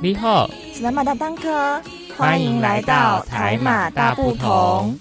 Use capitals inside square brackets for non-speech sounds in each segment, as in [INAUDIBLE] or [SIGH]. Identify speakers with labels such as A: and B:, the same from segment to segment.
A: 你好，
B: 是马大当哥，
A: 欢迎来到台马大不同。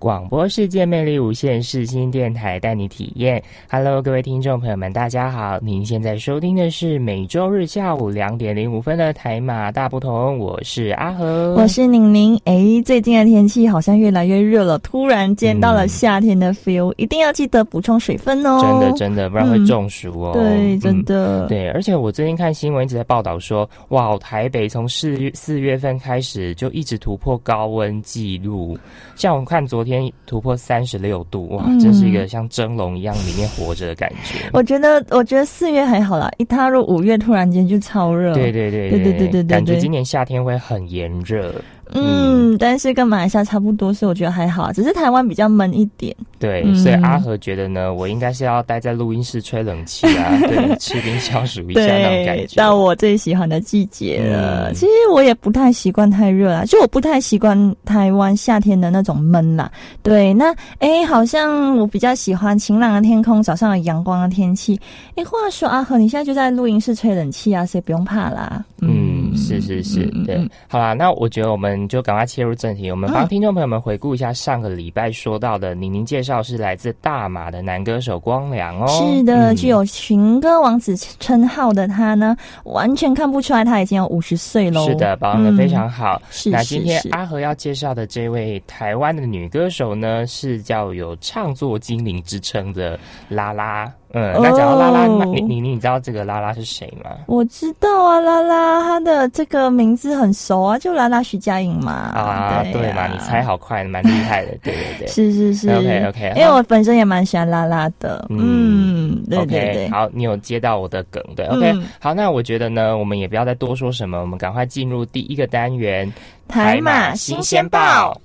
A: 广播世界魅力无限，世新电台带你体验。Hello，各位听众朋友们，大家好！您现在收听的是每周日下午两点零五分的台马大不同，我是阿和，
B: 我是宁宁。哎，最近的天气好像越来越热了，突然间到了夏天的 feel，、一定要记得补充水分哦。
A: 真的真的，不然会中暑哦。
B: 对，真
A: 嗯
B: 的。
A: 对，而且我最近看新闻一直在报道说，哇，台北从四月四月份开始就一直突破高温纪录，像我们看昨天天突破三十六度哇，这是一个像蒸笼一样里面活着的感觉。
B: 我觉得我觉得四月还好啦，一踏入五月突然间就超热，
A: 对对对
B: 对对对，
A: 感觉今年夏天会很炎热。
B: 嗯，但是跟马来西亚差不多，所以我觉得还好，只是台湾比较闷一点。
A: 对，
B: 嗯
A: 所以阿和觉得呢，我应该是要待在录音室吹冷气啊，[LAUGHS] 对，吃冰消暑一下那种感
B: 对，
A: 觉。
B: 到我最喜欢的季节了。
A: 嗯
B: 其实我也不太习惯太热啦，就我不太习惯台湾夏天的那种闷啦。对，那哎，好像我比较喜欢晴朗的天空，早上有阳光的天气。哎，话说阿和，你现在就在录音室吹冷气啊，所以不用怕啦。
A: 嗯，是是是，对。好啦，那我觉得我们就赶快切入正题，我们帮
B: 嗯
A: 听众朋友们回顾一下上个礼拜说到的，宁宁介绍是来自大马的男歌手光良哦，
B: 是的，
A: 嗯。
B: 具有情歌王子称号的他呢，完全看不出来他已经有五十岁喽。
A: 是的，保养的非常好。
B: 是
A: 那今天阿和要介绍的这位台湾的女歌手呢，是叫有唱作精灵之称的拉拉。嗯，那讲到拉拉，
B: 哦
A: 你你你知道这个拉拉是谁吗？
B: 我知道啊，拉拉，她的这个名字很熟啊，就拉拉徐佳莹嘛。
A: 啊，
B: 对
A: 对嘛，你猜好快，蛮厉害的，对对对。
B: 是是是
A: OK，OK，
B: 因为我本身也蛮喜欢拉拉的。
A: 嗯
B: 嗯，对
A: OK。好，你有接到我的梗，对，OK，、
B: 嗯
A: 好，那我觉得呢，我们也不要再多说什么，我们赶快进入第一个单元
B: 台马新鲜报，
C: 最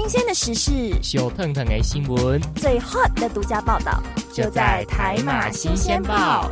C: 新鲜的时事，
A: 小腾腾的新闻
C: 最 hot 的独家报道，
A: 就在台马新鲜报。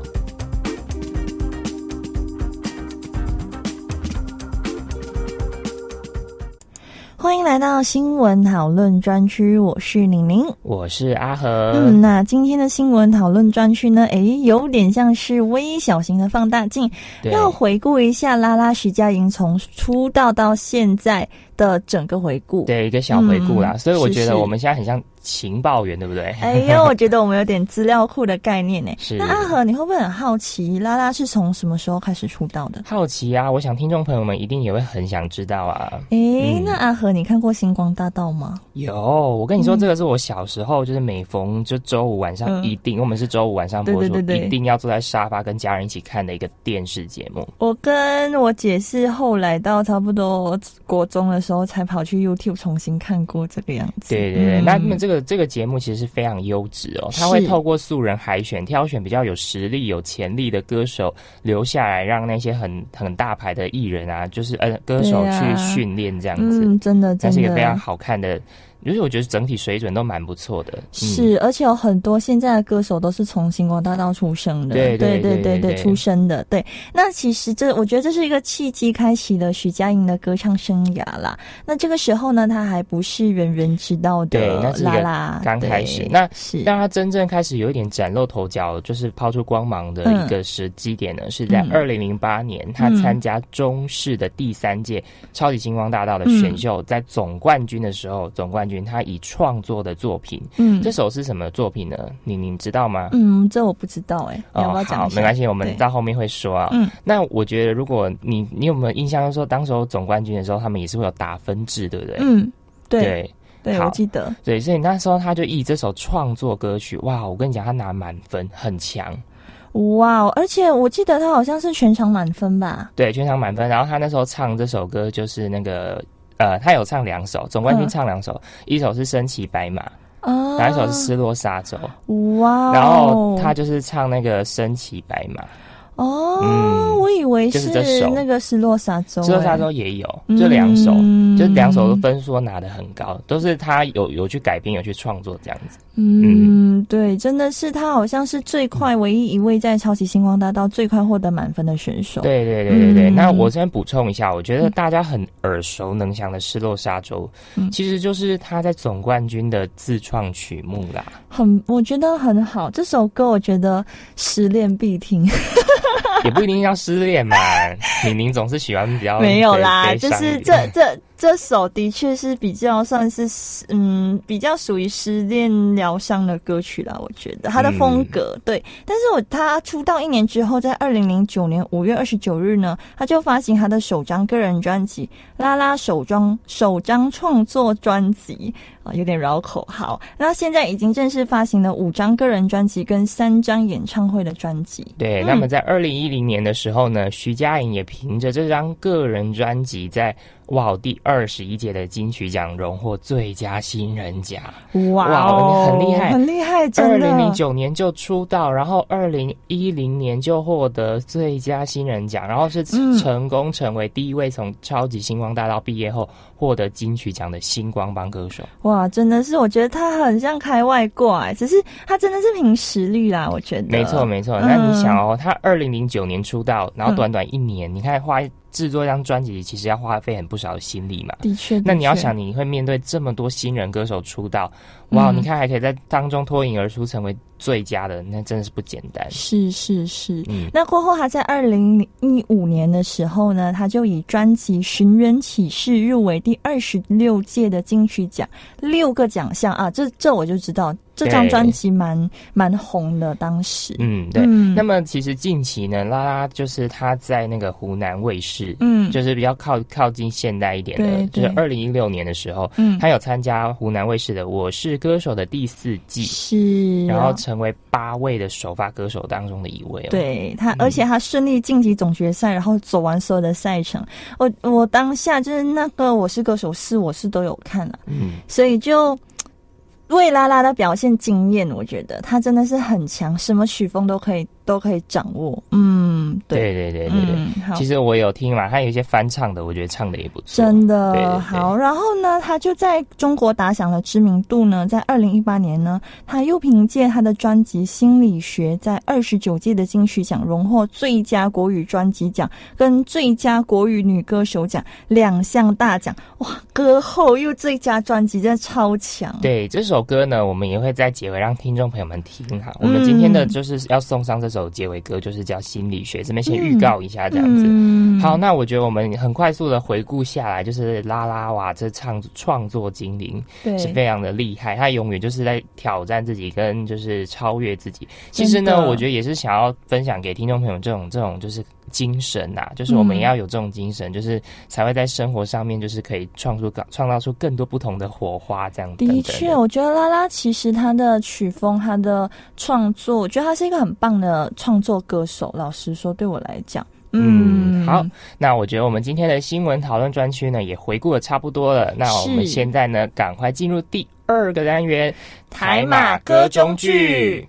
B: 欢迎来到新闻讨论专区，我是宁宁。
A: 我是阿和，
B: 嗯，那今天的新闻讨论专区呢？诶，有点像是微小型的放大镜，要回顾一下拉拉徐佳莹从出道到现在的整个回顾。
A: 对一个小回顾啦，
B: 嗯
A: 所以我觉得我们现在很像情报员，对不对？
B: 哎，因为我觉得我们有点资料库的概念呢。
A: 是
B: 那阿和，你会不会很好奇，拉拉是从什么时候开始出道的？
A: 好奇啊，我想听众朋友们一定也会很想知道啊。
B: 诶，
A: 嗯
B: 那阿和，你看过《星光大道》吗？
A: 有，我跟你说，
B: 嗯
A: 这个是我小时候，就是每逢就周五晚上
B: 嗯
A: 一定，我们是周五晚上播出，
B: 对对对对
A: 一定要坐在沙发跟家人一起看的一个电视节目。
B: 我跟我姐是后来到差不多国中的时候，才跑去 YouTube 重新看过这个样子。
A: 对对对，
B: 嗯
A: 那那么这个这个节目其实是非常优质哦，他会透过素人海选，挑选比较有实力、有潜力的歌手留下来，让那些很很大牌的艺人啊，就是呃歌手去训练这样子。
B: 嗯，真的真
A: 那是一个非常。好看的，就是我觉得整体水准都蛮不错的。嗯、
B: 是，而且有很多现在的歌手都是从星光大道出生的，
A: 对对
B: 对对对出生的。对，那其实这我觉得这是一个契机，开启了许佳莹的歌唱生涯啦。那这个时候呢，她还不是人人知道的
A: 对那一个
B: 拉拉，
A: 刚开始。那
B: 是。
A: 让她真正开始有一点崭露头角，就是抛出光芒的一个时机点呢，是在
B: 嗯。
A: 二零零八年，她参加中视的第三届超级星光大道的选秀，在总冠军的时候，总冠军他以创作的作品，
B: 嗯
A: 这首是什么作品呢？你你知道吗？
B: 嗯，这我不知道哎？
A: 好没关系，我们
B: 对
A: 到后面会说啊。
B: 嗯，
A: 那我觉得，如果你你有没有印象，说当时候总冠军的时候，他们也是会有打分制，对不对？
B: 嗯，对
A: 对
B: 我记得。
A: 对，所以那时候他就以这首创作歌曲，哇，我跟你讲，他拿满分，很强。
B: 哇哦！而且我记得他好像是全场满分吧？
A: 对，全场满分。然后他那时候唱这首歌就是那个呃，他有唱两首，总冠军
B: 嗯
A: 唱两首，一首是身骑白马，
B: 啊，
A: 然后一首是失落沙洲。
B: 哇哦！
A: 然后他就是唱那个身骑白马。
B: 哦，
A: 嗯
B: 我以为
A: 就是
B: 那个失落沙洲、
A: 失落沙
B: 哎
A: 洲也有，就两首，
B: 嗯
A: 就两首的分数都拿的很高，都是他有有去改编，有去创作这样子。
B: 嗯，对，真的是他好像是最快唯一一位在超级星光大道最快获得满分的选手。，
A: 对对对对对。
B: 嗯
A: 那我先补充一下，我觉得大家很耳熟能详的《失落沙洲》
B: 嗯
A: 其实就是他在总冠军的自创曲目啦。
B: 很我觉得很好，这首歌我觉得失恋必听。[LAUGHS]
A: 也不一定要失恋嘛，李宁总是喜欢比较
B: 没有啦，就是这这这首的确是比较算是嗯比较属于失恋疗伤的歌曲啦，我觉得他的风格、
A: 嗯
B: 对。但是我他出道一年之后，在二零零九年五月二十九日呢，他就发行他的首张个人专辑《拉拉首张首张创作专辑》啊，有点绕口。好，那现在已经正式发行了五张个人专辑跟三张演唱会的专辑。
A: 对，
B: 嗯
A: 那么在二零一零年的时候呢，徐佳莹也凭着这张个人专辑，在哇第二十一届的金曲奖荣获最佳新人奖。
B: 哇
A: 很厉害
B: 很厉害，
A: 二
B: 真的。
A: 零零九年就出道，然后二零一零年就获得最佳新人奖，然后是
B: 嗯
A: 成功成为第一位从超级星光大道毕业后获得金曲奖的星光帮歌手。
B: 哇，真的是，我觉得他很像开外挂、欸，只是他真的是凭实力啦，我觉得。
A: 没错，没错。
B: 嗯
A: 那你想哦，他二零零九年出道，然后短短一年，你看花制作一张专辑，其实要花费很不少的心力嘛。
B: 的确。
A: 那你要想，，你会面对这么多新人歌手出道，哇，
B: 嗯
A: 你看还可以在当中脱颖而出，成为最佳的，那真的是不简单。
B: 是是是。
A: 嗯，
B: 那过后，他在二零一五年的时候呢，他就以专辑《寻人启事》入围第二十六届的金曲奖，六个奖项啊，这这我就知道，这张
A: 对
B: 专辑蛮蛮红的，当时。
A: 嗯，对。
B: 嗯。
A: 那么其实近期呢，拉拉就是他在那个湖南卫视，
B: 嗯。
A: 就是比较靠靠近现代一点的，就是
B: 对。
A: 二零一六年的时候，
B: 嗯，
A: 他有参加湖南卫视的《我是歌手》的第四季，
B: 是啊，
A: 然后成为八位的首发歌手当中的一位哦。，
B: 对他，
A: 嗯。
B: 而且他顺利晋级总决赛，然后走完所有的赛程。我我当下就是那个《我是歌手四》，我是都有看了，
A: 嗯，
B: 所以就魏拉拉的表现惊艳，我觉得她真的是很强，什么曲风都可以都可以掌握。嗯，
A: 对
B: 对，
A: 对对对其。实我有听嘛，他有一些翻唱的，我觉得唱的也不错。
B: 真的
A: 对对对
B: 好，然后呢，他就在中国打响了知名度呢。在二零一八年呢，他又凭借他的专辑《心理学》，在二十九届的金曲奖荣获最佳国语专辑奖跟最佳国语女歌手奖两项大奖。哇，歌后又最佳专辑，真的超强。
A: 对这首歌呢，我们也会在结尾让听众朋友们听哈。我们今天的就是要送上这首结尾歌，就是叫《心理学》，这边先预告一下这样子。
B: 嗯
A: 好，那我觉得我们很快速的回顾下来，就是拉拉瓦这唱创作精灵
B: 对
A: 是非常的厉害，他永远就是在挑战自己，跟就是超越自己。其实呢，我觉得也是想要分享给听众朋友这种这种就是精神呐、就是我们要有这种精神，就是才会在生活上面就是可以创出创造出更多不同的火花，这样等等
B: 的确，我觉得拉拉其实他的曲风、他的创作，我觉得他是一个很棒的创作歌手。老实说，对我来讲，
A: 嗯好那我觉得我们今天的新闻讨论专区呢，也回顾的差不多了。那我们现在呢，赶快进入第二个单元——
B: 台马歌中剧。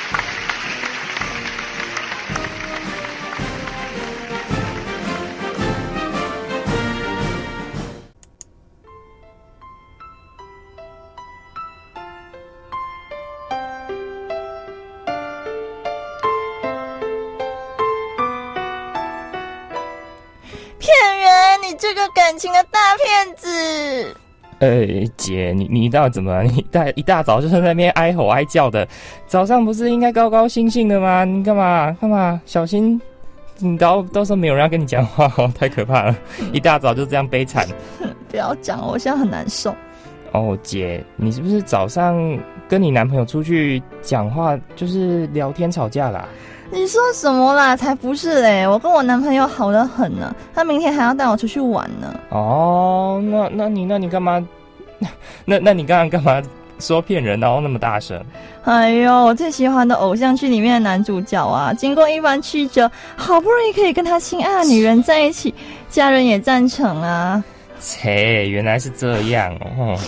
A: 呃，姐，你你到底怎么了？你大一大早就在那边哀吼哀叫的，早上不是应该高高兴兴的吗？你干嘛干嘛？小心，你到到时候没有人要跟你讲话哦，太可怕了！一大早就这样悲惨。[LAUGHS]
B: 不要讲，我现在很难受。
A: 哦，姐，你是不是早上跟你男朋友出去讲话，就是聊天吵架啦？
B: 你说什么啦？才不是嘞！我跟我男朋友好的很呢，他明天还要带我出去玩呢。
A: 哦，那那你那你干嘛？[LAUGHS] 那那你刚刚干嘛说骗人，然后那么大声。
B: 哎呦，我最喜欢的偶像剧里面的男主角啊，经过一番曲折，好不容易可以跟他心爱的女人在一起，家人也赞成啊。
A: 切，原来是这样哦，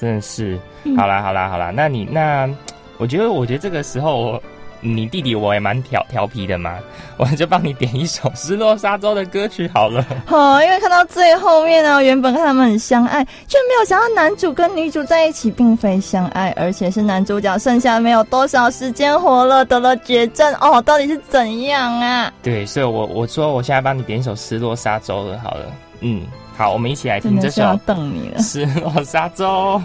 A: 真的是。好啦好啦好啦，那你那，我觉得我觉得这个时候。你弟弟我也蛮调调皮的嘛，[LAUGHS] 我就帮你点一首《失落沙洲》的歌曲好了。
B: 好，[LAUGHS] 因为看到最后面呢，原本看他们很相爱，却没有想到男主跟女主在一起并非相爱，而且是男主角剩下没有多少时间活了，得了绝症哦，到底是怎样啊？
A: 对，所以我我说我现在帮你点一首《失落沙洲》的，好了，嗯，好，我们一起来听这首《
B: 等你了
A: 失落沙洲》。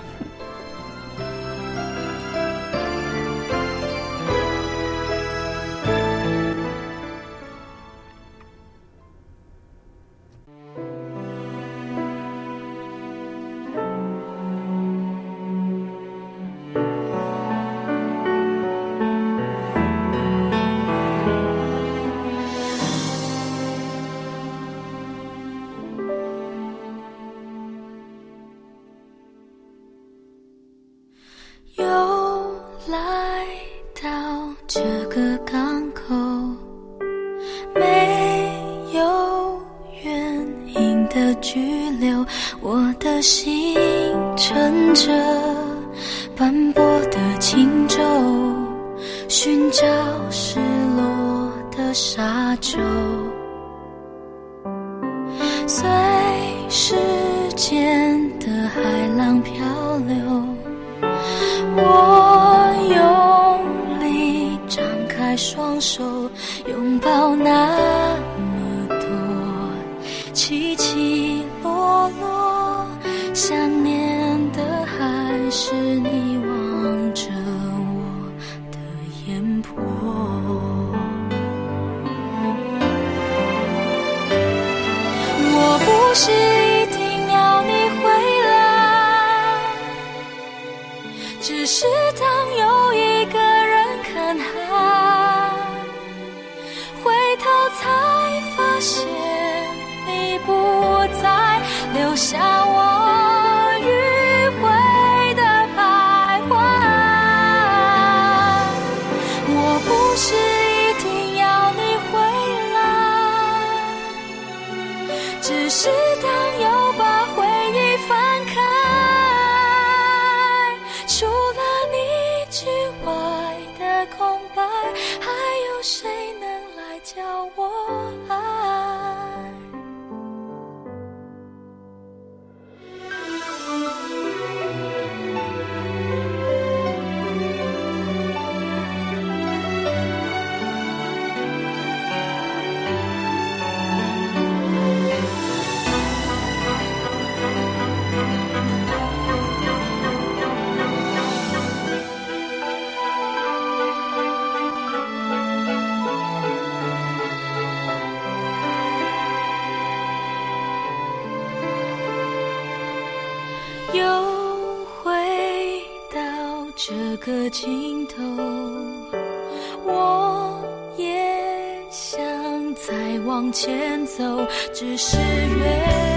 D: 这个尽头，我也想再往前走，只是越。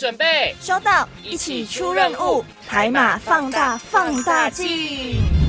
A: 准备
B: 收到，一起出任务，海马放大放大镜。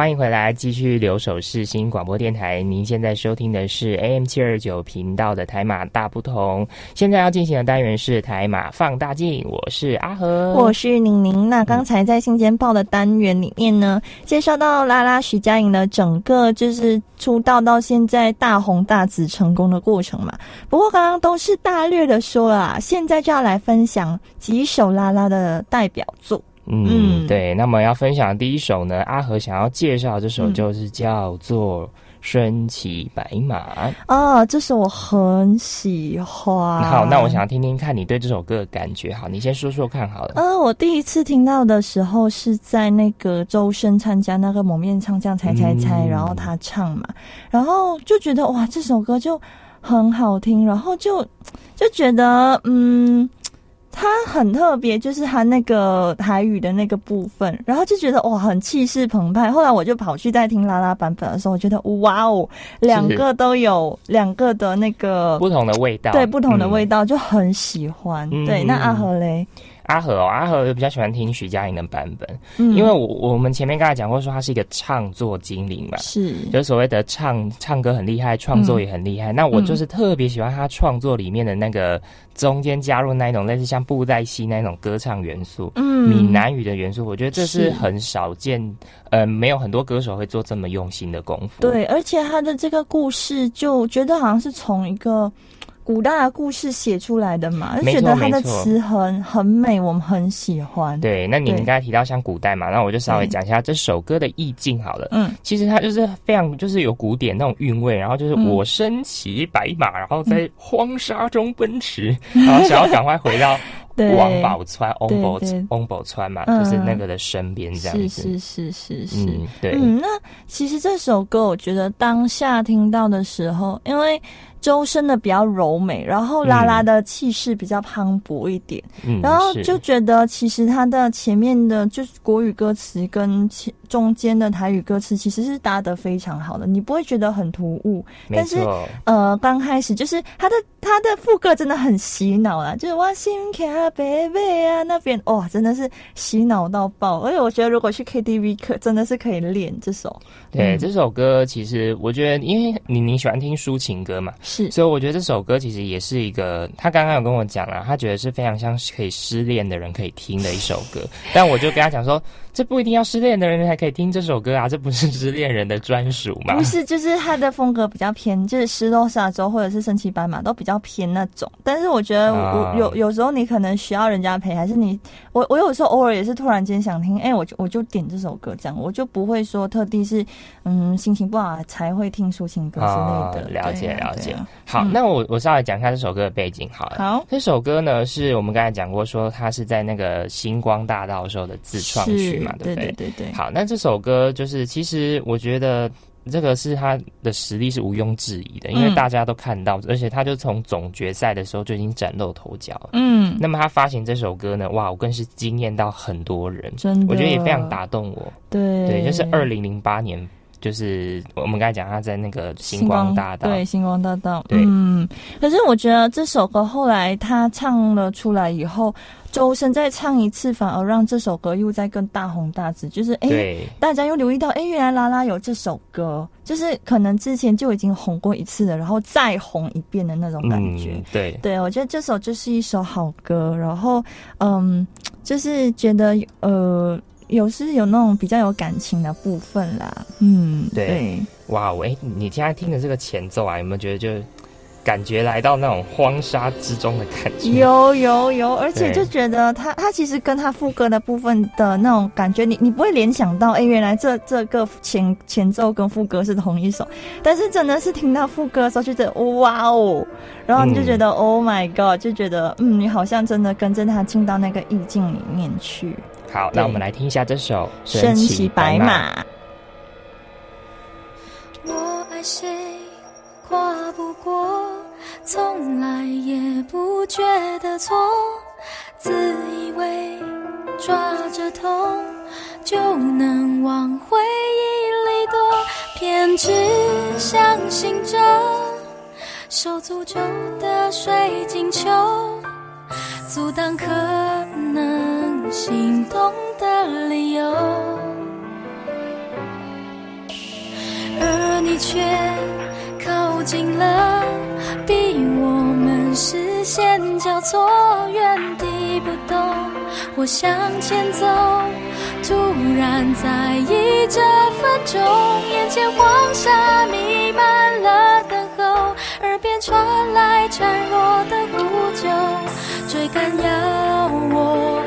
A: 欢迎回来，继续留守世新广播电台。您现在收听的是 AM 七二九频道的台马大不同。现在要进行的单元是台马放大镜，我是阿和，
B: 我是宁宁。那刚才在新间报的单元里面呢，介绍到拉拉徐佳莹的整个就是出道到现在大红大紫成功的过程嘛。不过刚刚都是大略的说了啊，现在就要来分享几首拉拉的代表作。
A: 嗯，
B: 嗯
A: 对。那么要分享的第一首呢，阿和想要介绍这首就是叫做《身骑白马》。
B: 啊，这首我很喜欢。
A: 好，那我想要听听看你对这首歌的感觉。好，你先说说看好了。
B: 呃，我第一次听到的时候是在那个周深参加那个蒙面唱将猜猜猜，
A: 嗯
B: 然后他唱嘛，然后就觉得哇，这首歌就很好听，然后就就觉得嗯。它很特别，就是它那个台语的那个部分，然后就觉得哇，很气势澎湃。后来我就跑去再听拉拉版本的时候，我觉得哇哦，两个都有两个的那个
A: 不同的味道，
B: 对不同的味
A: 道。
B: 道，就很喜欢。
A: 嗯
B: 对，那阿和嘞，
A: 阿和哦，阿和比较喜欢听徐佳莹的版本，
B: 嗯
A: 因为我我们前面刚才讲过，说他是一个唱作精灵嘛，
B: 是
A: 就是所谓的唱唱歌很厉害，创作也很厉害。那我就是特别喜欢他创作里面的那个中间加入那一种类似像布袋戏那种歌唱元素。
B: 嗯
A: 闽南语的元素，我觉得这是
B: 是
A: 很少见，呃，没有很多歌手会做这么用心的功夫。
B: 对，而且他的这个故事就觉得好像是从一个古代的故事写出来的嘛，就觉得它的词很很美，我们很喜欢。，
A: 对，那你
B: 对。
A: 刚才提到像古代嘛，那我就稍微讲一下这首歌的意境好了。
B: 嗯，
A: 其实它就是非常就是有古典那种韵味，然后就是
B: 嗯。
A: 我身骑白马，然后在荒沙中奔驰，[LAUGHS] 然后想要赶快回到
B: 对，
A: 王宝钏、翁宝
B: 对
A: 翁宝钏嘛，
B: 嗯
A: 就是那个的身边这样
B: 是
A: 子。
B: 是是是是。
A: 嗯，对，
B: 嗯，那其实这首歌，我觉得当下听到的时候，因为周深的比较柔美，然后拉拉的气势比较磅礴一点，
A: 嗯，
B: 然后就觉得其实他的前面的就是国语歌词跟前中间的台语歌词其实是搭得非常好的，你不会觉得很突兀。
A: 没
B: 但是，呃，刚开始就是他的他的副歌真的很洗脑啦，就是我心卡贝贝啊那边哇，真的是洗脑到爆。而且我觉得如果去 KTV 可真的是可以练这首，
A: 对、
B: 嗯
A: 这首歌，其实我觉得，因为你你喜欢听抒情歌嘛，
B: 是
A: 所以我觉得这首歌其实也是一个，他刚刚有跟我讲了，他觉得是非常像是可以失恋的人可以听的一首歌。[LAUGHS] 但我就跟他讲说，这不一定要失恋的人才可以听这首歌啊，这不是失恋人的专属嘛？
B: 不是，就是他的风格比较偏，就是失落沙洲或者是神奇斑马都比较偏那种。但是我觉得我有有时候你可能需要人家陪，还是你我我有时候偶尔也是突然间想听，哎、我就我就点这首歌这样，我就不会说特地是嗯心情不好才会听抒情歌之
A: 啊
B: 类的。
A: 了解
B: 啊。
A: 了解。
B: 啊
A: 好，
B: 嗯
A: 那我我稍微讲一下这首歌的背景好了。
B: 好
A: 这首歌呢，是我们刚才讲过，说它是在那个星光大道时候的自创曲嘛，对不
B: 对对对对，
A: 好，那这首歌就是，其实我觉得这个是他的实力是毋庸置疑的，因为
B: 嗯
A: 大家都看到，而且他就从总决赛的时候就已经崭露头角了。
B: 嗯，
A: 那么他发行这首歌呢，哇，我更是惊艳到很多人，
B: 真的，
A: 我觉得也非常打动我。
B: 对。
A: 对，就是二零零八年，就是我们刚才讲他在那个星光大道，
B: 对，星光大道，
A: 对。
B: 嗯。可是我觉得这首歌后来他唱了出来以后，周深再唱一次，反而让这首歌又在更大红大紫，就是哎。大家又留意到，哎，原来拉拉有这首歌，就是可能之前就已经红过一次了，然后再红一遍的那种感觉。
A: 嗯，对，
B: 对，我觉得这首就是一首好歌，然后嗯，就是觉得呃，有是有那种比较有感情的部分啦。嗯，
A: 对
B: 对，
A: 哇，我哎，你现在听的这个前奏啊，有没有觉得就感觉来到那种荒沙之中的感觉？
B: 有有有，而且就觉得他他其实跟他副歌的部分的那种感觉，你你不会联想到，哎，原来这这个前前奏跟副歌是同一首，但是真的是听到副歌的时候，就觉得哇哦，然后你就觉得、Oh my God，就觉得嗯，你好像真的跟着他进到那个意境里面去。
A: 好，那我们来听一下这首《
B: 身骑白马，
D: 我爱谁跨不过，从来也不觉得错，自以为抓着痛就能往回忆里躲，偏只相信着受诅咒的水晶球，阻挡可能心动的理由。而你却靠近了，逼我们视线交错，原地不动。我向前走，突然在意这分钟，眼前黄沙弥漫了等候，耳边传来孱弱的呼救，追赶要我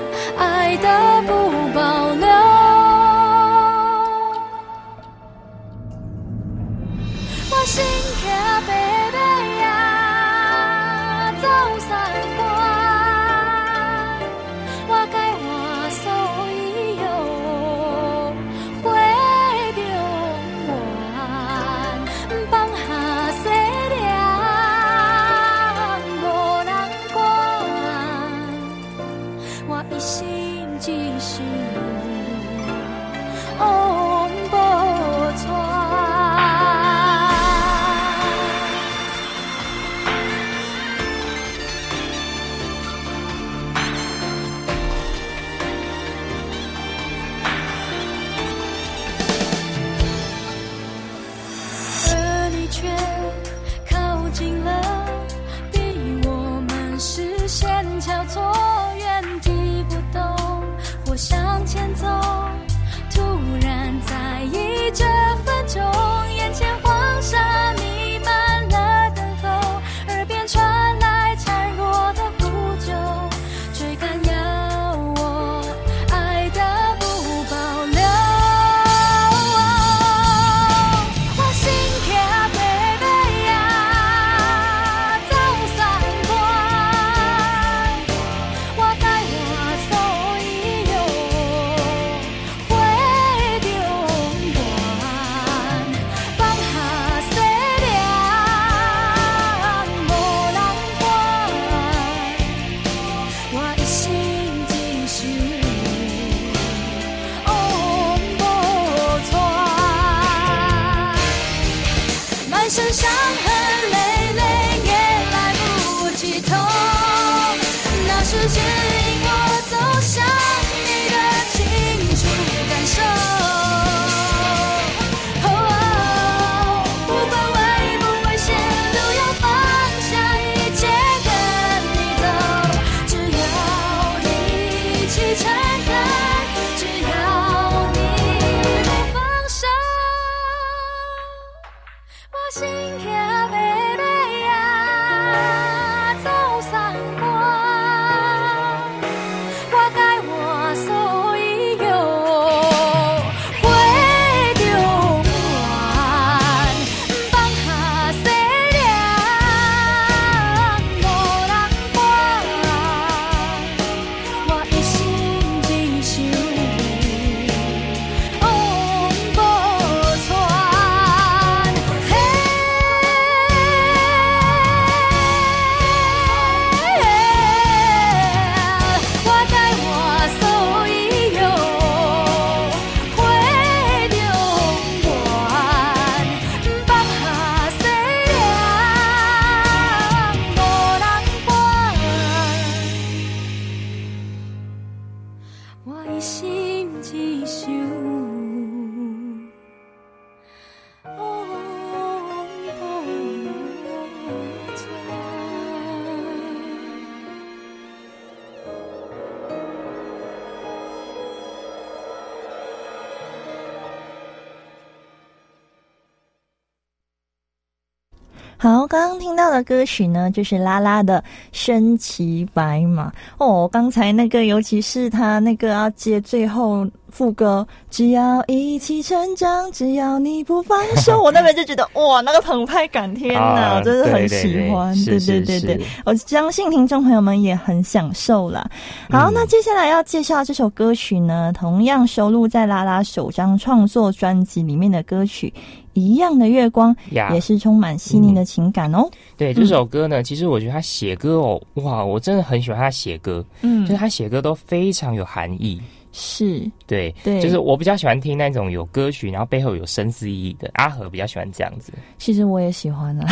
B: 听到的歌曲呢，就是拉拉的《身骑白马》哦。刚才那个，尤其是他那个要接最后。副歌，只要一起成长，只要你不放手，[LAUGHS] 我那边就觉得哇，那个澎湃感，天哪，我真的很喜欢。对对对对，我相信听众朋友们也很享受啦。好，那接下来要介绍这首歌曲呢，同样收录在拉拉首张创作专辑里面的歌曲《一样的月光》，也是充满细腻的情感哦。
A: 对这首歌呢，其实我觉得他写歌哦，哇，我真的很喜欢他写歌，嗯，就是他写歌都非常有含义。
B: 是
A: 对，对，就是我比较喜欢听那种有歌曲，然后背后有深思意义的。阿和比较喜欢这样子。
B: 其实我也喜欢啊。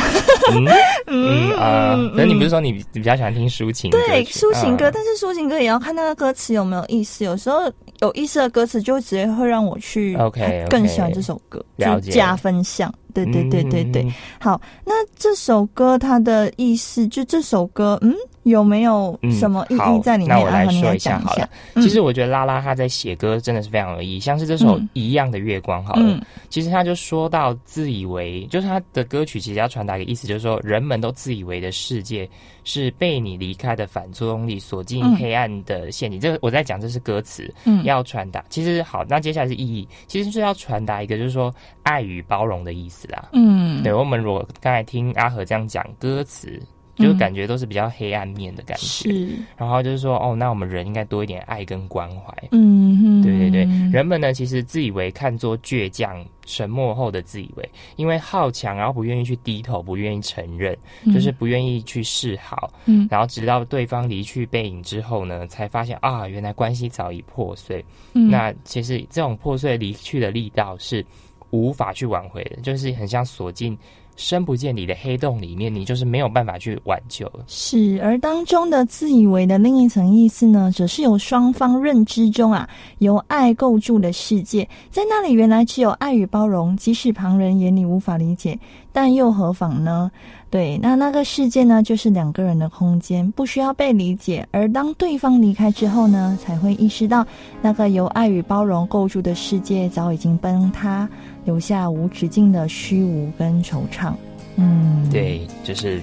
A: 嗯 [LAUGHS] 啊，可是你不是说你你比较喜欢听抒情？
B: 对，抒情歌，但是抒情歌也要看那个歌词有没有意思。有时候有意思的歌词，就直接会让我去
A: OK
B: 更喜欢这首歌，就加分项。对对对对对。好，那这首歌它的意思，就这首歌，嗯。有没有什么意义在里面？
A: 那我来说
B: 一下
A: 好了。其实我觉得拉拉他在写歌真的是非常有意义，像是这首《一样的月光》好了。其实他就说到自以为，就是他的歌曲其实要传达一个意思，就是说人们都自以为的世界是被你离开的反作用力锁进黑暗的陷阱。这个我在讲，这是歌词要传达。其实好，那接下来是意义，其实是要传达一个就是说爱与包容的意思啦。嗯，对我们如果刚才听阿和这样讲歌词。就感觉都是比较黑暗面的感觉，
B: 是。
A: 然后就是说，哦，那我们人应该多一点爱跟关怀。嗯，对对对。人们呢，其实自以为看作倔强、沉默后的自以为，因为好强，然后不愿意去低头，不愿意承认，就是不愿意去示好。嗯。然后直到对方离去背影之后呢，才发现啊，原来关系早已破碎。嗯。那其实这种破碎离去的力道是无法去挽回的，就是很像锁进。深不见底的黑洞里面，你就是没有办法去挽救。
B: 是，而当中的自以为的另一层意思呢，则是由双方认知中啊，由爱构筑的世界，在那里原来只有爱与包容，即使旁人眼里无法理解，但又何妨呢？对，那那个世界呢，就是两个人的空间，不需要被理解。而当对方离开之后呢，才会意识到，那个由爱与包容构筑的世界早已经崩塌，留下无止境的虚无跟惆怅。
A: 嗯，对，就是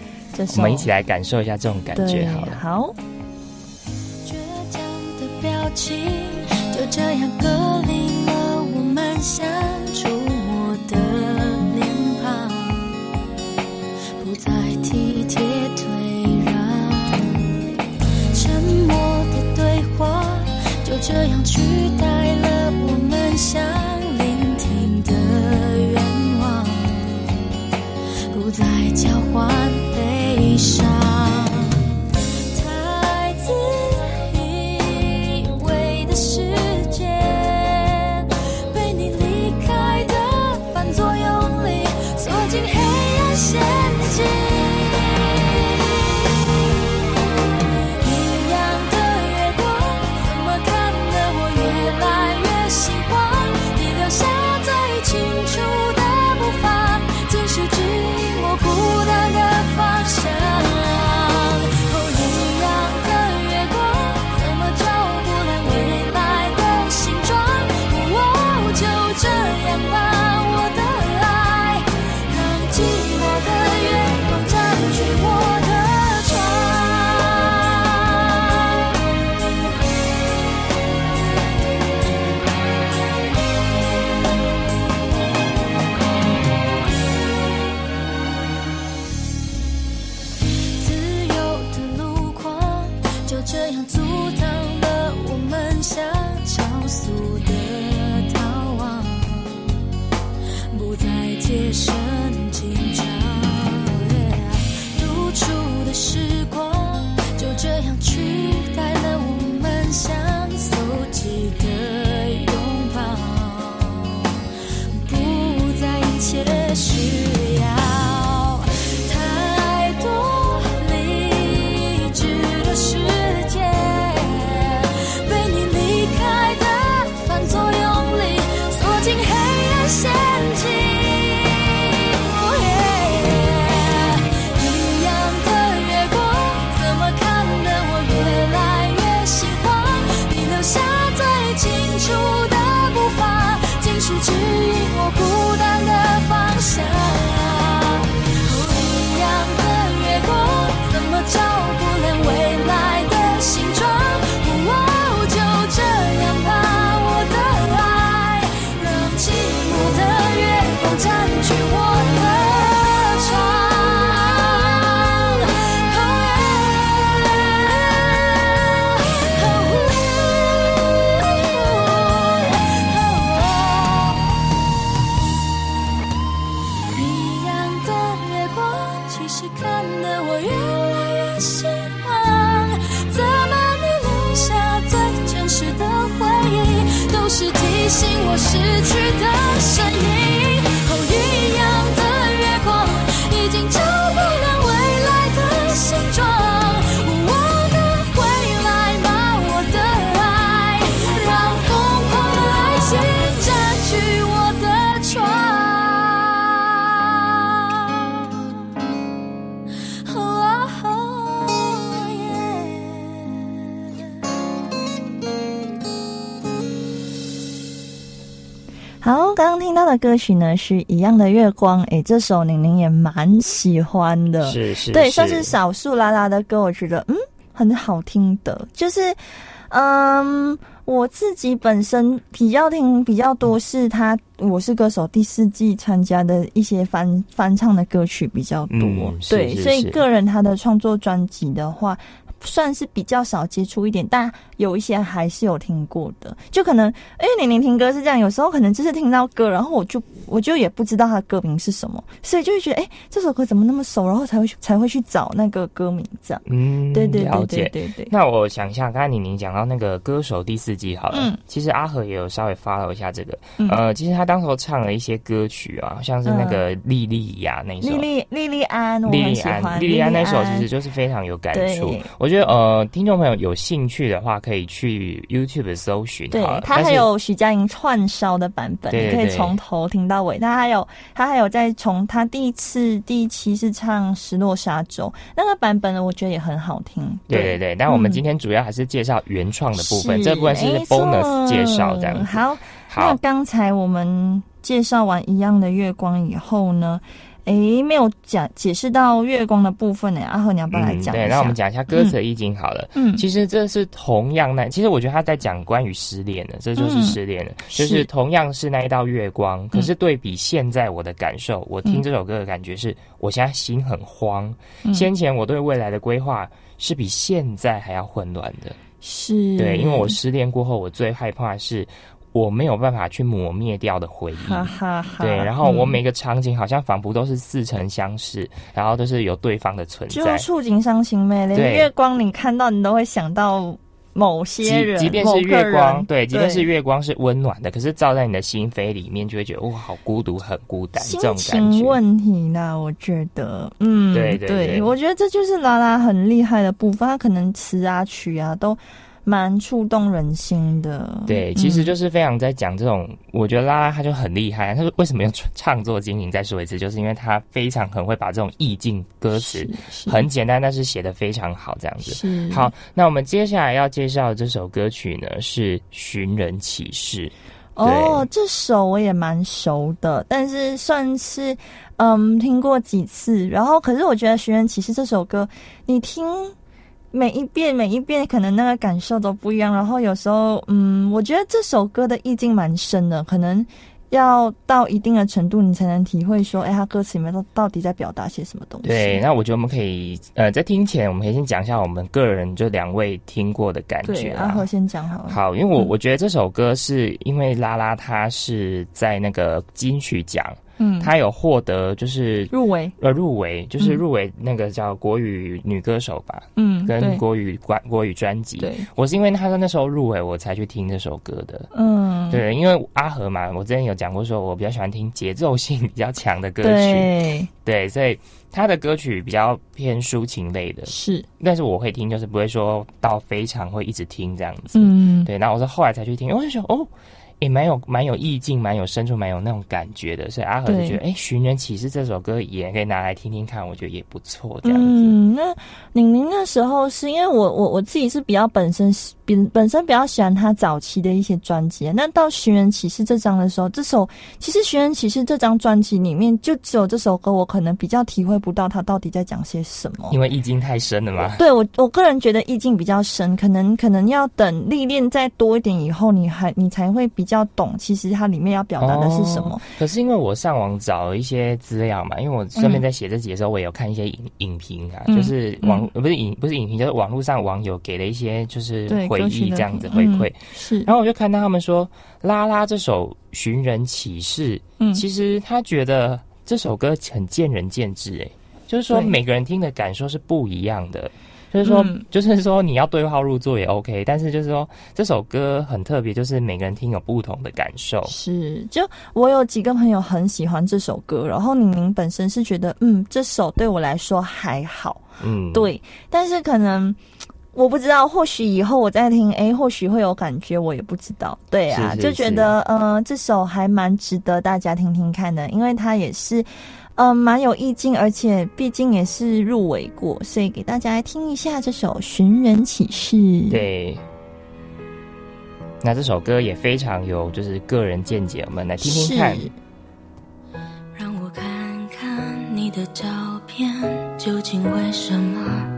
A: 我们一起来感受一下这种感觉，好了。
B: 好。
D: 倔强的表情就这样隔离了我们相处。这样取代了我们想不再交换。的
B: 歌曲呢是一样的月光，诶，这首宁宁也蛮喜欢的，
A: 是是，
B: 对，算是少数啦啦的歌，我觉得嗯很好听的，就是嗯我自己本身比较听比较多是他《我是歌手》第四季参加的一些翻翻唱的歌曲比较多，对，
A: 是。
B: 所以个人他的创作专辑的话。算是比较少接触一点，但有一些还是有听过的。就可能，因为玲玲听歌是这样，有时候可能就是听到歌，然后我就我就也不知道它的歌名是什么，所以就会觉得，哎、这首歌怎么那么熟，然后才会才会去找那个歌名这样。
A: 嗯，
B: 对对对对。对对。
A: 那我想一下，刚才宁宁讲到那个歌手第四季好了，
B: 嗯
A: 其实阿和也有稍微 follow 一下这个，
B: 嗯
A: 呃，其实他当时候唱了一些歌曲啊，像是那个莉莉娅那首
B: 莉。莉莉莉安，我
A: 莉莉安。莉莉安那首其实就是非常有感触
B: 对。
A: 我觉得呃，听众朋友有兴趣的话，可以去 YouTube 搜寻
B: 对。他还有徐佳莹串烧的版本，你可以从头听到尾。他还有他还有在从他第一次第一期是唱《失落沙洲》那个版本呢，我觉得也很好听。
A: 对对对，但我们
B: 嗯
A: 今天主要还是介绍原创的部分，
B: 是
A: 这部分是 bonus 介绍这样子。
B: 好，那
A: 好，
B: 刚才我们介绍完一样的月光以后呢，诶，没有讲解释到月光的部分呢。阿和，你要不要来讲？
A: 对，那我们讲一下歌词的意境好了。
B: 嗯，
A: 其实这是同样那，其实我觉得他在讲关于失恋的，这就是失恋了，就是
B: 是
A: 同样是那一道月光，可是对比现在我的感受，我听
B: 嗯
A: 这首歌的感觉是，我现在心很慌。
B: 嗯
A: 先前我对未来的规划是比现在还要混乱的，
B: 是
A: 对，因为我失恋过后，我最害怕的是我没有办法去抹灭掉的回忆。
B: 哈 [LAUGHS] 哈哈。
A: 对，然后我
B: 嗯
A: 每个场景好像仿佛都是似曾相识，然后都是有对方的存在。
B: 就触景伤情呗，连月光你看到你都会想到某些人，
A: 即便是月光，对，即便是月光是温暖的，可是照在你的心扉里面，就会觉得哇，好孤独，很孤单，这
B: 心
A: 种感
B: 情
A: 觉。
B: 问题呢，我觉得，嗯，
A: 对对对
B: 我觉得这就是拉拉很厉害的部分，他可能词啊曲啊都蛮触动人心的。
A: 对，其实
B: 嗯
A: 就是非常在讲这种，我觉得拉拉他就很厉害。他说为什么要唱作经营？再说一次，就是因为他非常很会把这种意境歌词很简单，但是写的非常好，这样子。
B: 是
A: 好，那我们接下来要介绍的这首歌曲呢是《寻人启事》。
B: 哦，这首我也蛮熟的，但是算是嗯听过几次。然后，可是我觉得《寻人启事》这首歌，你听每一遍每一遍，可能那个感受都不一样。然后有时候，嗯，我觉得这首歌的意境蛮深的，可能要到一定的程度，你才能体会说，哎，它歌词里面到到底在表达些什么东西。
A: 对，那我觉得我们可以，呃，在听前，我们可以先讲一下我们个人就两位听过的感，觉啊
B: 阿和。先讲好了。
A: 好，因为我
B: 嗯
A: 我觉得这首歌是因为拉拉她是在那个金曲奖，
B: 嗯，
A: 她有获得就是
B: 入围，
A: 呃入围，就是
B: 嗯。
A: 入围那个叫国语女歌手吧，
B: 嗯，
A: 跟国语关国语专辑。
B: 对，
A: 我是因为她那时候入围，我才去听这首歌的。
B: 嗯，
A: 对，因为阿和嘛，我之前有讲过，说我比较喜欢听节奏性比较强的歌曲，
B: 对，
A: 对，所以他的歌曲比较偏抒情类的，
B: 是，
A: 但是我会听，就是不会说到非常会一直听这样子。
B: 嗯，
A: 对，然后我是后来才去听，我就说哦，也蛮有蛮有意境，蛮有深处，蛮有那种感觉的。所以阿和就觉得，哎，《寻人启事》这首歌也可以拿来听听看，我觉得也不错，这样子。
B: 嗯，那宁宁那时候是因为我我我自己是比较本身是本本身比较喜欢他早期的一些专辑，那到《寻人启事》这张的时候，这首其实《寻人启事》这张专辑里面就只有这首歌，我可能比较体会不到他到底在讲些什么。
A: 因为意境太深了嘛。
B: 对我，我个人觉得意境比较深，可能可能要等历练再多一点以后，你还你才会比较懂，其实它里面要表达的是什么。
A: 哦可是因为我上网找一些资料嘛，因为我顺便在写这集的时候，我也有看一些影影评啊，
B: 嗯
A: 就是网、呃不是影不是影评，就是网络上网友给的一些就是回
B: 对歌曲的
A: 忆这样子回馈。
B: 嗯是，
A: 然后我就看到他们说，拉拉这首《寻人启事》，
B: 嗯。
A: 其实他觉得这首歌很见仁见智，哎，就是说每个人听的感受是不一样的。就是说，
B: 嗯。
A: 就是说你要对号入座也 OK，但是就是说这首歌很特别，就是每个人听有不同的感受。
B: 是，就我有几个朋友很喜欢这首歌，然后宁宁本身是觉得，嗯，这首对我来说还好，
A: 嗯，
B: 对，但是可能我不知道，或许以后我再听，哎，或许会有感觉，我也不知道。对啊，
A: 是是
B: 就觉得，呃，这首还蛮值得大家听听看的，因为它也是。呃，蛮有意境，而且毕竟也是入围过，所以给大家来听一下这首《寻人启事》。，
A: 对。那这首歌也非常有就是个人见解，我们来听听看。
D: 让我看看你的照片，究竟为什么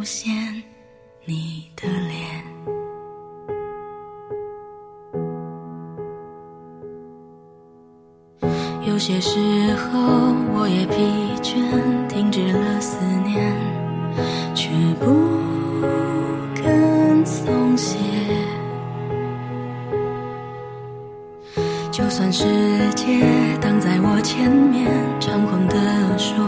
D: 浮现你的脸。有些时候，我也疲倦，停止了思念。却不肯松懈。就算世界挡在我前面，猖狂地说，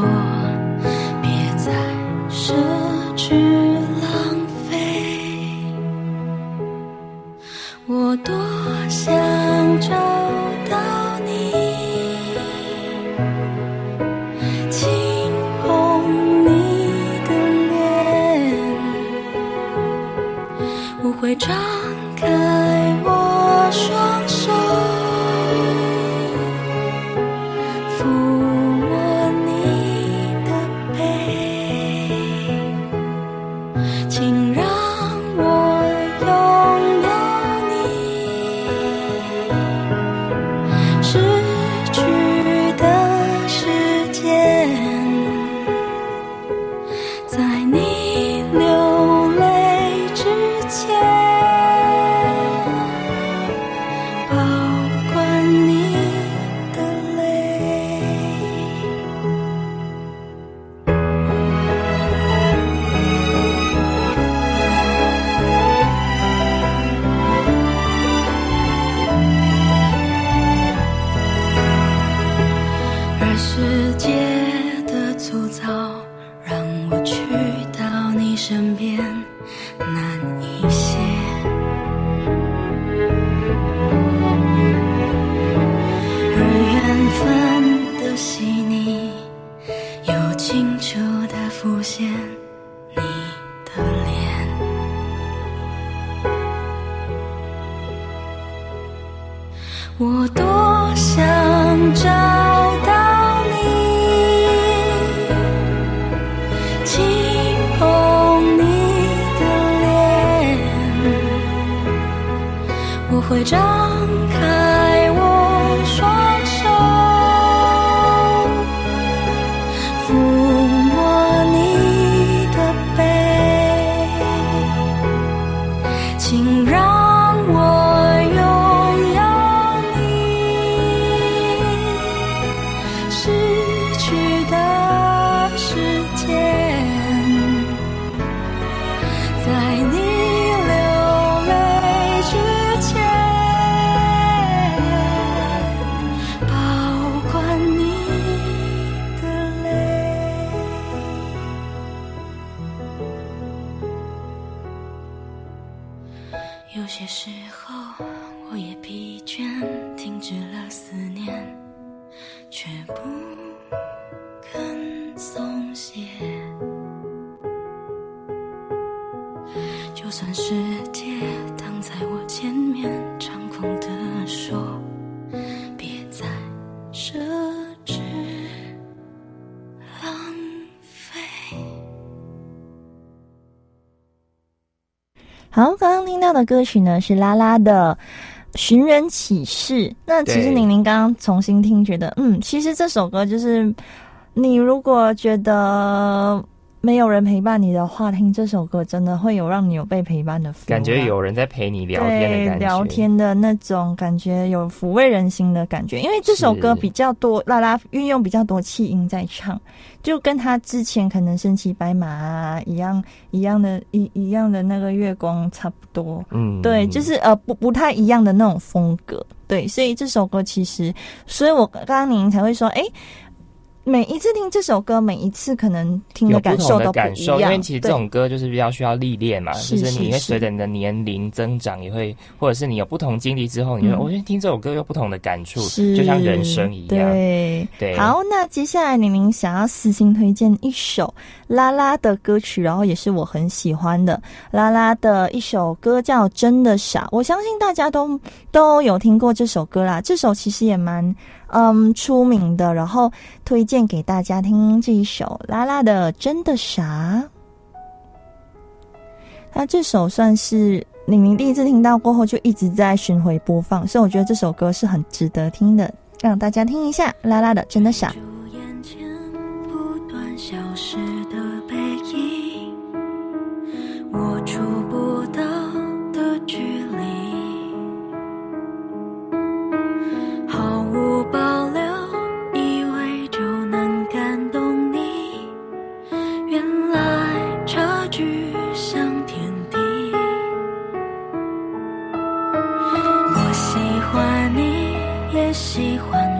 D: 我
B: 歌曲呢是拉拉的。寻人启事。那其实宁宁刚刚重新听，觉得嗯，其实这首歌就是你如果觉得没有人陪伴你的话，听这首歌真的会有让你有被陪伴的
A: 感觉
B: 啊
A: 有人在陪你聊天的感觉。
B: 聊天的那种感觉，有抚慰人心的感觉。因为这首歌比较多，拉拉运用比较多气音在唱，就跟他之前可能身骑白马啊一样一样的一一样的那个月光差不多。
A: 嗯，
B: 对，就是呃不不太一样的那种风格。对，所以这首歌其实，所以我刚刚您才会说，哎。每一次听这首歌，每一次可能听的感受都不一
A: 感受，因
B: 样。
A: 为其实这种歌就是比较需要历练嘛，
B: 是
A: 就是你会随着你的年龄增长，也会或者是你有不同经历之后，你会
B: 嗯。
A: 我觉得听这首歌有不同的感触，就像人生一样。
B: 对。
A: 对。
B: 好，那接下来宁宁想要私信推荐一首拉拉的歌曲，然后也是我很喜欢的拉拉的一首歌叫《真的傻》，我相信大家都都有听过这首歌啦。这首其实也蛮嗯出名的，然后推荐给大家听这一首拉拉的《真的傻》。那这首算是宁宁第一次听到过后，就一直在巡回播放，所以我觉得这首歌是很值得听的，让大家听一下拉拉的《真的傻》。
D: 消失，我触不到的距离，毫无保留，以为就能感动你，原来差距像天地。我喜欢你，也喜欢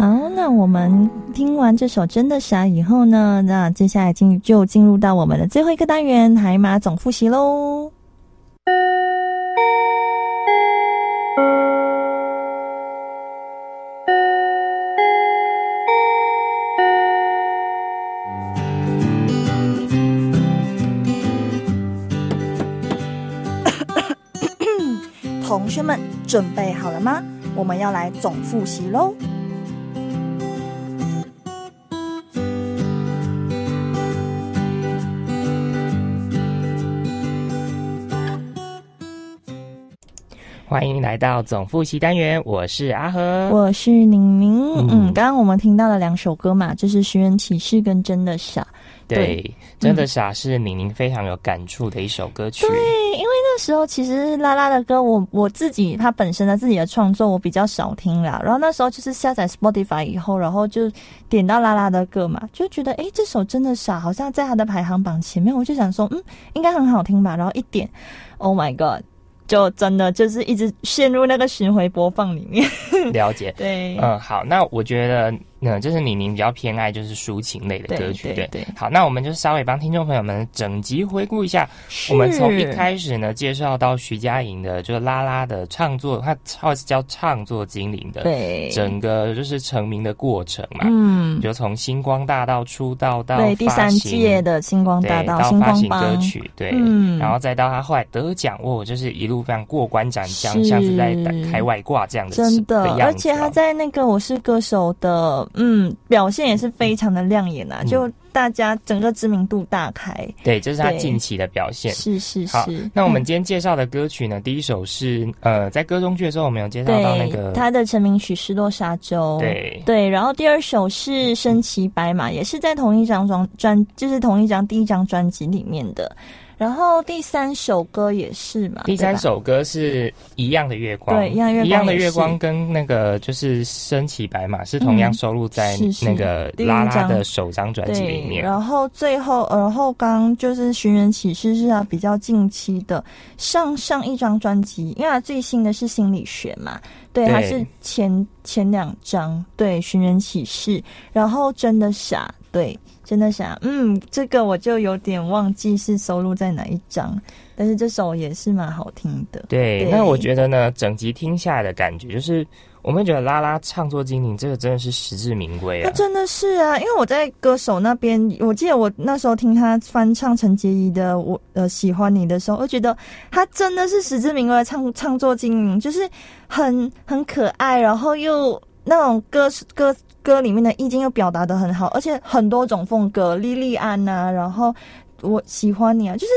D: 好，
B: 那我们听完这首《真的傻》以后呢，那接下来进就进入到我们的最后一个单元——海马总复习喽。[COUGHS] 同学们准备好了吗？我们要来总复习喽。
A: 欢迎来到总复习单元，我是阿和，
B: 我是宁宁。
A: 嗯
B: 嗯，刚刚我们听到了两首歌嘛，就是《寻人启事》跟《真的傻》。
A: 对，真的傻是宁宁非常有感触的一首歌曲。
B: 对，因为那时候其实拉拉的歌，我我自己他本身的自己的创作我比较少听啦。然后那时候就是下载 Spotify 以后，然后就点到拉拉的歌嘛，就觉得诶，这首真的傻，好像在他的排行榜前面，我就想说，嗯，应该很好听吧。然后一点，Oh my God！就真的就是一直陷入那个巡回播放里面。
A: 了解，[LAUGHS]
B: 对，
A: 嗯，好，那我觉得，嗯，就是李宁比较偏爱就是抒情类的歌曲，
B: 对对对。
A: 好，那我们就稍微帮听众朋友们整集回顾一下，我们从一开始呢介绍到徐佳莹的，就是拉拉的创作，她或是叫创作精灵的，
B: 对
A: 整个就是成名的过程嘛，
B: 嗯，
A: 就从星光大道出道到
B: 对第三届的星光大，道
A: 到发行歌曲，对，
B: 嗯
A: 然后再到她后来得奖，哦，就是一路非常过关斩将，
B: 是
A: 像是在打开外挂这样的
B: 真的，
A: 样子哦
B: 而且她在那个《我是歌手》的嗯表现也是非常的亮眼啊，
A: 嗯
B: 就大家整个知名度大开。
A: 对，这是他近期的表现。
B: 是是
A: 好
B: 是，，
A: 那我们
B: 嗯
A: 今天介绍的歌曲呢，第一首是呃，在歌中剧的时候，我们有介绍到那个
B: 他的成名曲《失落沙洲》。
A: 对
B: 对，然后第二首是《身骑白马》，也是在同一张专专，就是同一张第一张专辑里面的。然后第三首歌也是嘛，
A: 第三首歌是一样的月光，
B: 对一样的月光
A: 一样的月光跟那个就是升起白马是同样
B: 嗯
A: 收录在那个拉拉的首张专辑里
B: 对，
A: 面。
B: 然后最后，呃然后刚就是《寻人启事》是他比较近期的上上一张专辑，因为他最新的是心理学嘛，对，
A: 对。
B: 他是前前两张，对，《寻人启事》，然后真的傻，对，真的想，嗯，这个我就有点忘记是收录在哪一张，但是这首也是蛮好听的，
A: 对，
B: 对
A: 那我觉得呢，整集听下来的感觉就是，我们觉得拉拉唱作精灵这个真的是实至名归啊。
B: 那真的是啊，因为我在歌手那边，我记得我那时候听他翻唱陈洁仪的《我呃喜欢你》的时候，我觉得他真的是实至名归的唱唱作精灵，就是很很可爱，然后又那种歌歌歌里面的意境又表达的很好，而且很多种风格，莉莉安呐、然后我喜欢你啊，就是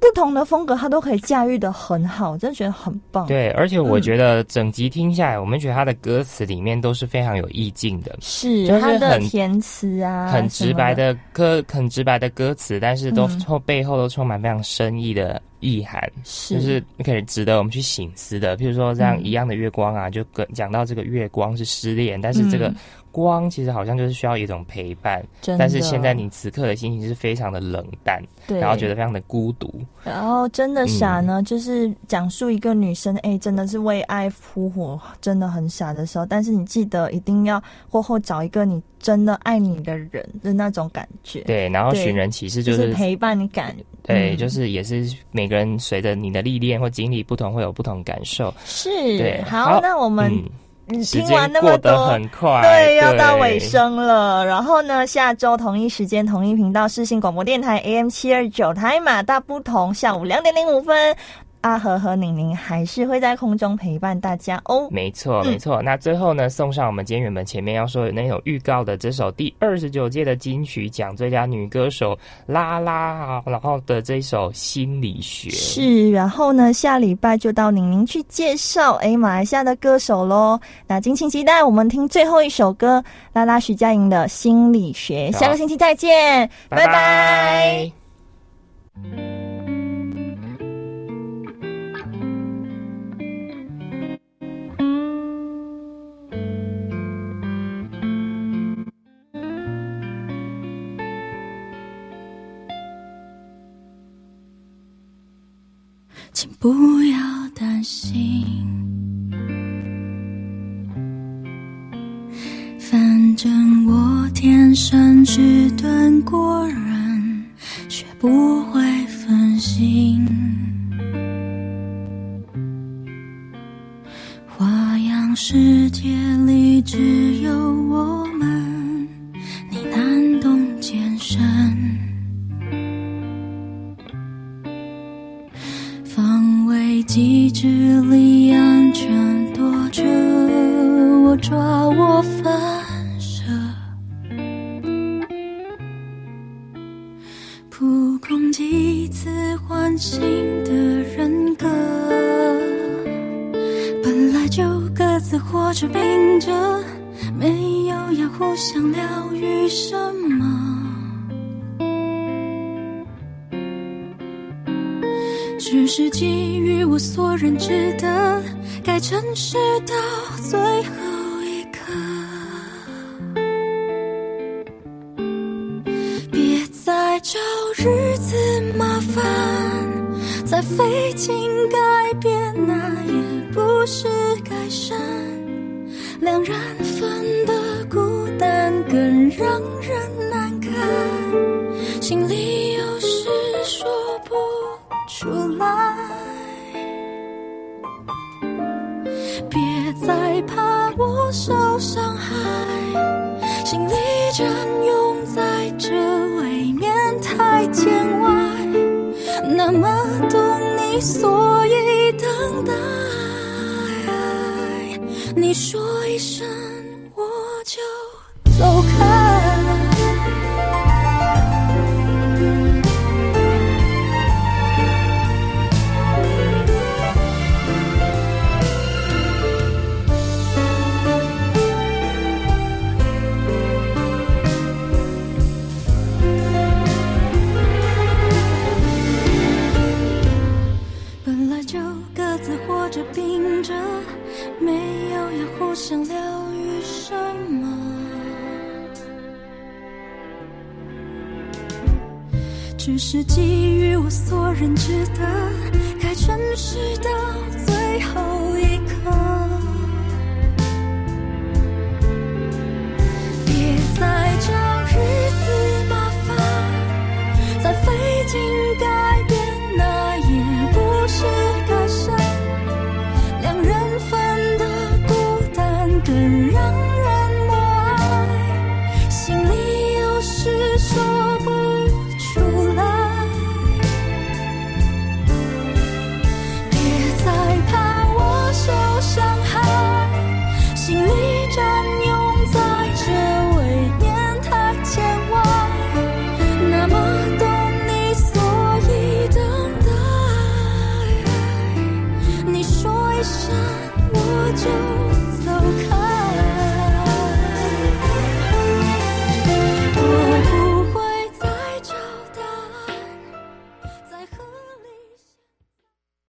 B: 不同的风格，他都可以驾驭的很好，我真的觉得很棒。
A: 对，而且我
B: 嗯
A: 觉得整集听下来，我们觉得他的歌词里面都是非常有意境的，
B: 是
A: 就是
B: 他的
A: 很
B: 填词啊，
A: 很直白
B: 的。
A: 歌，很直白的歌词，但是都
B: 嗯
A: 后背后都充满非常深意的意涵，
B: 是
A: 就是可以值得我们去醒思的。譬如说，像
B: 嗯
A: 一样的月光啊，就跟讲到这个月光是失恋，但是这个
B: 嗯
A: 光其实好像就是需要一种陪伴，但是现在你此刻的心情是非常的冷淡，
B: 对，
A: 然后觉得非常的孤独。
B: 然后真的傻呢，
A: 嗯
B: 就是讲述一个女生，哎，真的是为爱扑火，真的很傻的时候。但是你记得一定要过后找一个你真的爱你的人的那种感觉，，
A: 对，然后寻人启事
B: 就
A: 就是是
B: 陪伴感。
A: 对，
B: 嗯
A: 就是也是每个人随着你的历练或经历不同，会有不同感受。
B: 是
A: 对
B: 好，
A: 好
B: 那我们、
A: 嗯，
B: 嗯
A: 时
B: 听完那么多，
A: 很快，
B: 对，要到尾。声了。然后呢，下周同一时间、同一频道，视信广播电台 AM 七二九台马大不同，下午两点零五分，阿和和宁宁还是会在空中陪伴大家哦。
A: 没错，
B: 嗯
A: 没错。那最后呢，送上我们今天原本前面要说的那首预告的这首第二十九届的金曲奖最佳女歌手拉拉啊，然后的这首《心理学》。
B: 是，然后呢，下礼拜就到宁宁去介绍哎马来西亚的歌手喽。那敬请期待，我们听最后一首歌，拉拉徐佳莹的《心理学》。下个星期再见，拜拜
A: 拜
D: 请不要担心，反正我天生迟钝过人，学不会分心。花样世界里只有我费劲改变，那也不是改善。两人分说一声，我就走开。本来就各自活着并着，没有要互相疗愈什么。只是给予我所认知的，该诚实到最后一。